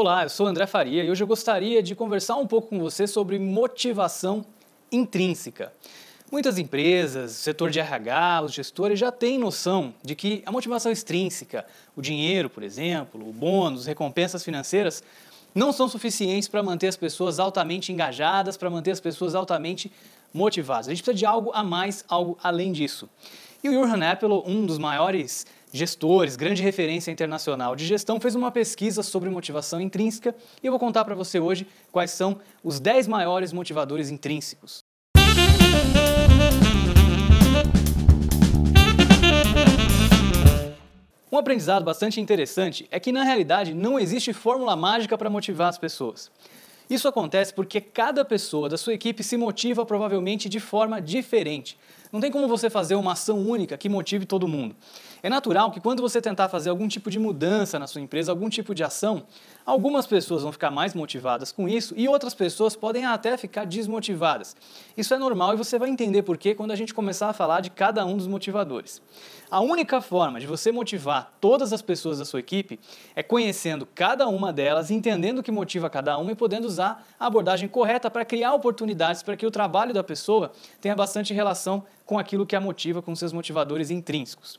Olá, eu sou André Faria e hoje eu gostaria de conversar um pouco com você sobre motivação intrínseca. Muitas empresas, setor de RH, os gestores já têm noção de que a motivação extrínseca, o dinheiro, por exemplo, o bônus, recompensas financeiras, não são suficientes para manter as pessoas altamente engajadas, para manter as pessoas altamente motivadas. A gente precisa de algo a mais, algo além disso. E o Jurgen Appel, um dos maiores gestores, grande referência internacional de gestão, fez uma pesquisa sobre motivação intrínseca e eu vou contar para você hoje quais são os 10 maiores motivadores intrínsecos. Um aprendizado bastante interessante é que, na realidade, não existe fórmula mágica para motivar as pessoas. Isso acontece porque cada pessoa da sua equipe se motiva provavelmente de forma diferente. Não tem como você fazer uma ação única que motive todo mundo. É natural que quando você tentar fazer algum tipo de mudança na sua empresa, algum tipo de ação, algumas pessoas vão ficar mais motivadas com isso e outras pessoas podem até ficar desmotivadas. Isso é normal e você vai entender por quê quando a gente começar a falar de cada um dos motivadores. A única forma de você motivar todas as pessoas da sua equipe é conhecendo cada uma delas, entendendo o que motiva cada uma e podendo usar a abordagem correta para criar oportunidades para que o trabalho da pessoa tenha bastante relação com aquilo que a motiva, com seus motivadores intrínsecos.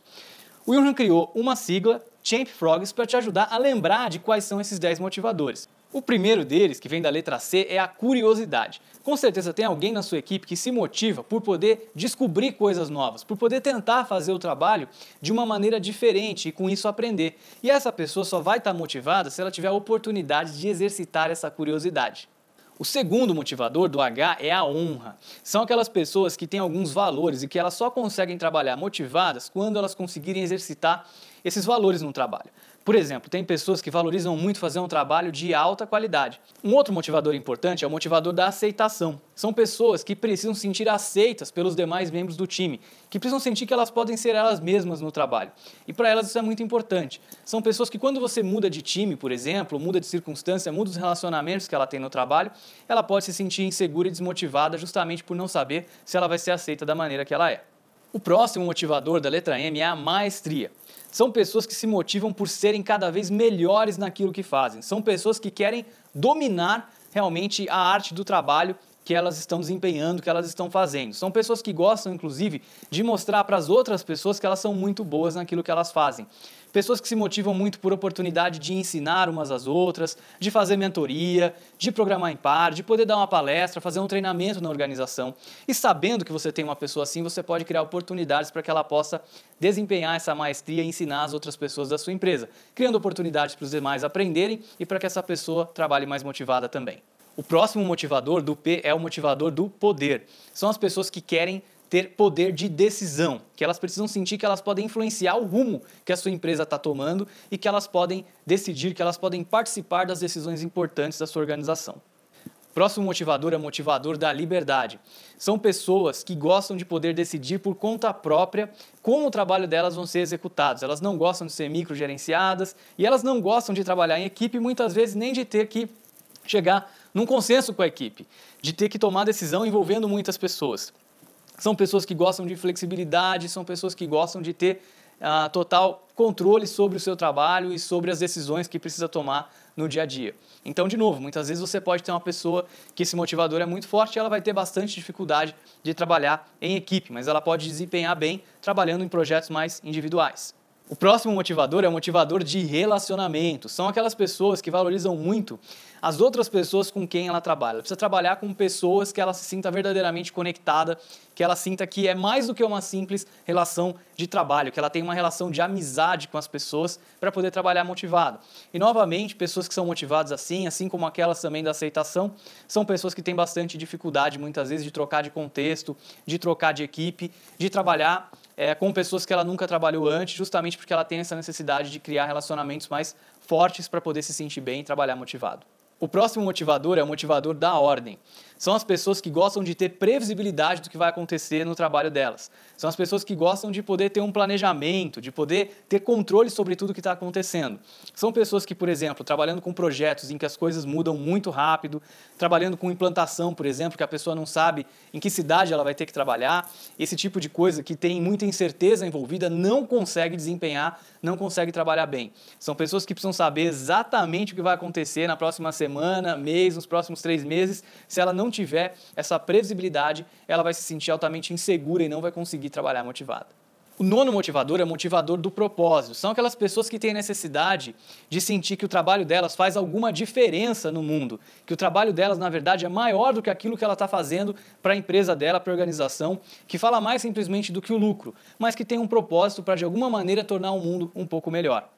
O Jurgen criou uma sigla, Champ Frogs, para te ajudar a lembrar de quais são esses 10 motivadores. O primeiro deles, que vem da letra C, é a curiosidade. Com certeza tem alguém na sua equipe que se motiva por poder descobrir coisas novas, por poder tentar fazer o trabalho de uma maneira diferente e com isso aprender. E essa pessoa só vai estar motivada se ela tiver a oportunidade de exercitar essa curiosidade. O segundo motivador do H é a honra. São aquelas pessoas que têm alguns valores e que elas só conseguem trabalhar motivadas quando elas conseguirem exercitar esses valores no trabalho. Por exemplo, tem pessoas que valorizam muito fazer um trabalho de alta qualidade. Um outro motivador importante é o motivador da aceitação. São pessoas que precisam se sentir aceitas pelos demais membros do time, que precisam sentir que elas podem ser elas mesmas no trabalho. E para elas isso é muito importante. São pessoas que quando você muda de time, por exemplo, muda de circunstância, muda os relacionamentos que ela tem no trabalho, ela pode se sentir insegura e desmotivada justamente por não saber se ela vai ser aceita da maneira que ela é. O próximo motivador da letra M é a maestria. São pessoas que se motivam por serem cada vez melhores naquilo que fazem. São pessoas que querem dominar realmente a arte do trabalho que elas estão desempenhando, que elas estão fazendo. São pessoas que gostam, inclusive, de mostrar para as outras pessoas que elas são muito boas naquilo que elas fazem. Pessoas que se motivam muito por oportunidade de ensinar umas às outras, de fazer mentoria, de programar em par, de poder dar uma palestra, fazer um treinamento na organização. E sabendo que você tem uma pessoa assim, você pode criar oportunidades para que ela possa desempenhar essa maestria e ensinar as outras pessoas da sua empresa, criando oportunidades para os demais aprenderem e para que essa pessoa trabalhe mais motivada também. O próximo motivador do P é o motivador do poder. São as pessoas que querem ter poder de decisão, que elas precisam sentir que elas podem influenciar o rumo que a sua empresa está tomando e que elas podem decidir, que elas podem participar das decisões importantes da sua organização. Próximo motivador é o motivador da liberdade. São pessoas que gostam de poder decidir por conta própria como o trabalho delas vão ser executados. Elas não gostam de ser microgerenciadas e elas não gostam de trabalhar em equipe, muitas vezes nem de ter que chegar num consenso com a equipe, de ter que tomar decisão envolvendo muitas pessoas. São pessoas que gostam de flexibilidade, são pessoas que gostam de ter uh, total controle sobre o seu trabalho e sobre as decisões que precisa tomar no dia a dia. Então, de novo, muitas vezes você pode ter uma pessoa que esse motivador é muito forte e ela vai ter bastante dificuldade de trabalhar em equipe, mas ela pode desempenhar bem trabalhando em projetos mais individuais. O próximo motivador é o motivador de relacionamento. São aquelas pessoas que valorizam muito as outras pessoas com quem ela trabalha. Ela precisa trabalhar com pessoas que ela se sinta verdadeiramente conectada, que ela sinta que é mais do que uma simples relação de trabalho, que ela tem uma relação de amizade com as pessoas para poder trabalhar motivado. E novamente, pessoas que são motivadas assim, assim como aquelas também da aceitação, são pessoas que têm bastante dificuldade muitas vezes de trocar de contexto, de trocar de equipe, de trabalhar é, com pessoas que ela nunca trabalhou antes, justamente porque ela tem essa necessidade de criar relacionamentos mais fortes para poder se sentir bem e trabalhar motivado. O próximo motivador é o motivador da ordem. São as pessoas que gostam de ter previsibilidade do que vai acontecer no trabalho delas. São as pessoas que gostam de poder ter um planejamento, de poder ter controle sobre tudo que está acontecendo. São pessoas que, por exemplo, trabalhando com projetos em que as coisas mudam muito rápido, trabalhando com implantação, por exemplo, que a pessoa não sabe em que cidade ela vai ter que trabalhar, esse tipo de coisa que tem muita incerteza envolvida, não consegue desempenhar, não consegue trabalhar bem. São pessoas que precisam saber exatamente o que vai acontecer na próxima semana, mês, nos próximos três meses. Se ela não não tiver essa previsibilidade, ela vai se sentir altamente insegura e não vai conseguir trabalhar motivada. O nono motivador é o motivador do propósito. São aquelas pessoas que têm necessidade de sentir que o trabalho delas faz alguma diferença no mundo, que o trabalho delas, na verdade, é maior do que aquilo que ela está fazendo para a empresa dela, para a organização, que fala mais simplesmente do que o lucro, mas que tem um propósito para, de alguma maneira, tornar o mundo um pouco melhor.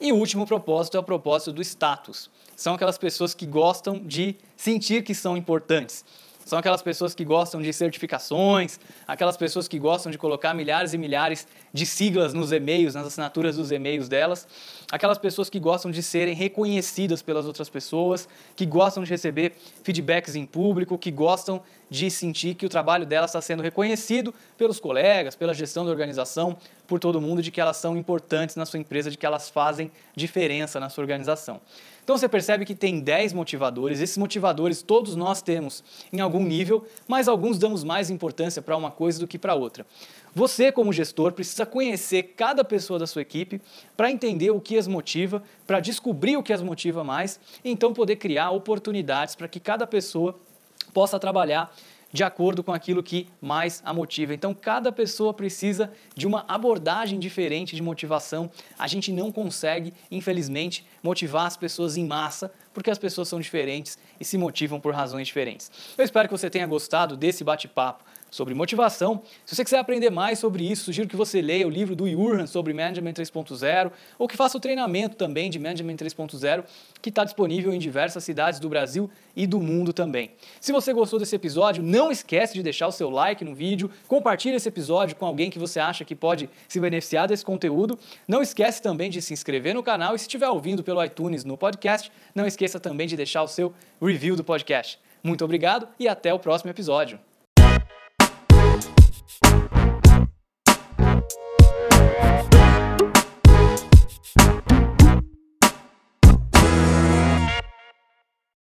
E o último propósito é o propósito do status. São aquelas pessoas que gostam de sentir que são importantes. São aquelas pessoas que gostam de certificações, aquelas pessoas que gostam de colocar milhares e milhares de siglas nos e-mails, nas assinaturas dos e-mails delas, aquelas pessoas que gostam de serem reconhecidas pelas outras pessoas, que gostam de receber feedbacks em público, que gostam de sentir que o trabalho delas está sendo reconhecido pelos colegas, pela gestão da organização, por todo mundo, de que elas são importantes na sua empresa, de que elas fazem diferença na sua organização. Então você percebe que tem 10 motivadores, esses motivadores todos nós temos em algum nível, mas alguns damos mais importância para uma coisa do que para outra. Você, como gestor, precisa conhecer cada pessoa da sua equipe para entender o que as motiva, para descobrir o que as motiva mais, e então poder criar oportunidades para que cada pessoa possa trabalhar de acordo com aquilo que mais a motiva. Então, cada pessoa precisa de uma abordagem diferente de motivação. A gente não consegue, infelizmente, motivar as pessoas em massa, porque as pessoas são diferentes e se motivam por razões diferentes. Eu espero que você tenha gostado desse bate-papo sobre motivação. Se você quiser aprender mais sobre isso, sugiro que você leia o livro do Jurgen sobre Management 3.0 ou que faça o treinamento também de Management 3.0, que está disponível em diversas cidades do Brasil e do mundo também. Se você gostou desse episódio, não esquece de deixar o seu like no vídeo, compartilhe esse episódio com alguém que você acha que pode se beneficiar desse conteúdo. Não esquece também de se inscrever no canal e se estiver ouvindo pelo iTunes no podcast, não esqueça também de deixar o seu review do podcast. Muito obrigado e até o próximo episódio.